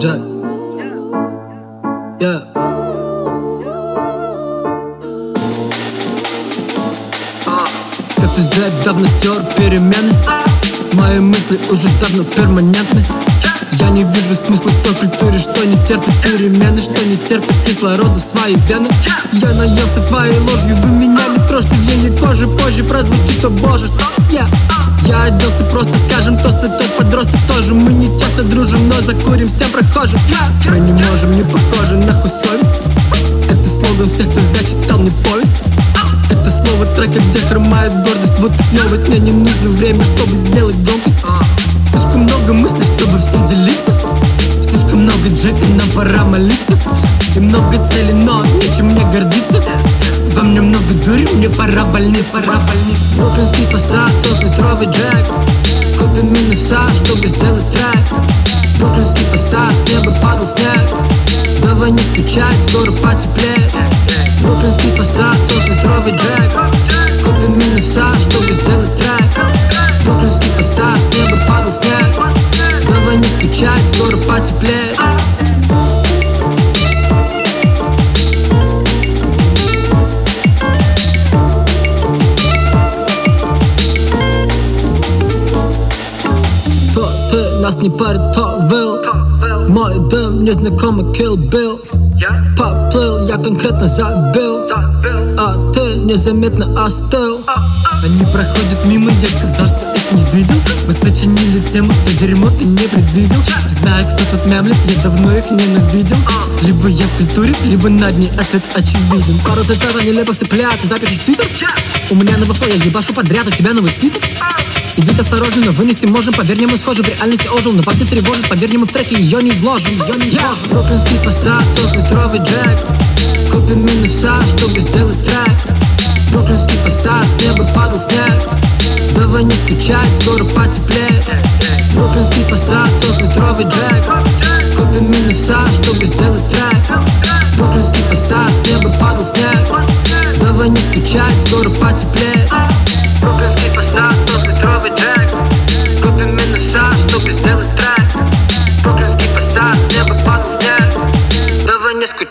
Jack. Yeah. Кактус Джек давно стер перемены. Мои мысли уже давно перманентны. Я не вижу смысла в той культуре, что не терпит перемены Что не терпит кислорода в свои вены. Я наелся твоей ложью, вы меня не трожьте в ей коже. Позже прозвучит, о боже, я Я оделся просто, скажем, тост и прохожим Мы не можем, не похожи, нахуй совесть. Это слоган всех, кто зачитал мне повесть. Это слово трека, где хромает гордость. Вот так новость, мне не нужно время, чтобы сделать громкость. Слишком много мыслей, чтобы всем делиться. Слишком много джека, нам пора молиться. И много целей, но нечем мне гордиться. Во мне много дури, мне пора больница Пора больница Бруклинский фасад, трехлитровый джек. Купим минуса, чтобы сделать трек Бруклинский фасад, с неба падал снег. Давай не скучать, скоро потеплеет. Бруклинский фасад, трехлитровый джек. Купим минуса, чтобы сделать трек. Бруклинский фасад, с неба падал снег. Давай не скучать, скоро потеплеет То ты? Нас не парит, то выл Мой дым незнакомый Kill Bill. Поплыл, я конкретно забил А ты незаметно остыл. Они проходят мимо, я сказал, что их не видел. Мы сочинили тему, то дерьмо ты не предвидел. Знаю, кто тут мямлет, я давно их ненавидел. Либо я в культуре, либо над ней ответ очевиден. Пару цитат нелепо цеплят, запишешь в твиттер. У меня новый фло, я ебашу подряд, у тебя новый свитер и вид осторожный, но вынести можем. Поверь мы схожи, в реальности ожил. Но пасти тревожит, поверь мы в треке. Ее не изложим Ее не изложим Бруклинский фасад, трехлитровый джек. Купим минуса, чтобы сделать трек. Бруклинский фасад, с неба падал снег. Давай не скучать, скоро потеплеет Бруклинский фасад, трехлитровый джек. Купим минуса, чтобы сделать трек. Бруклинский фасад, с неба падал снег. Давай не скучать,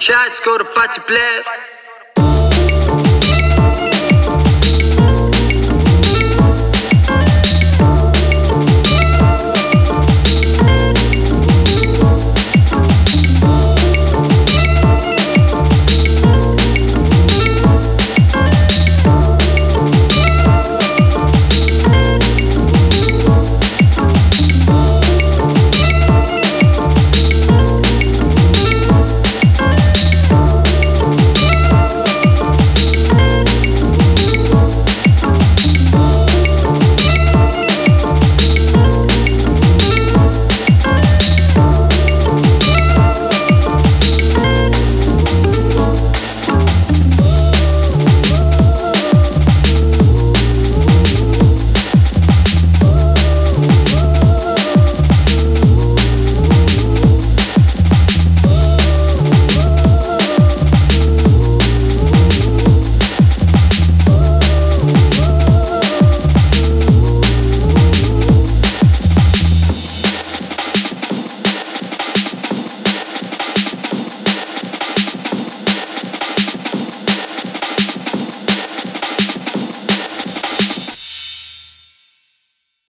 Shots go to party play.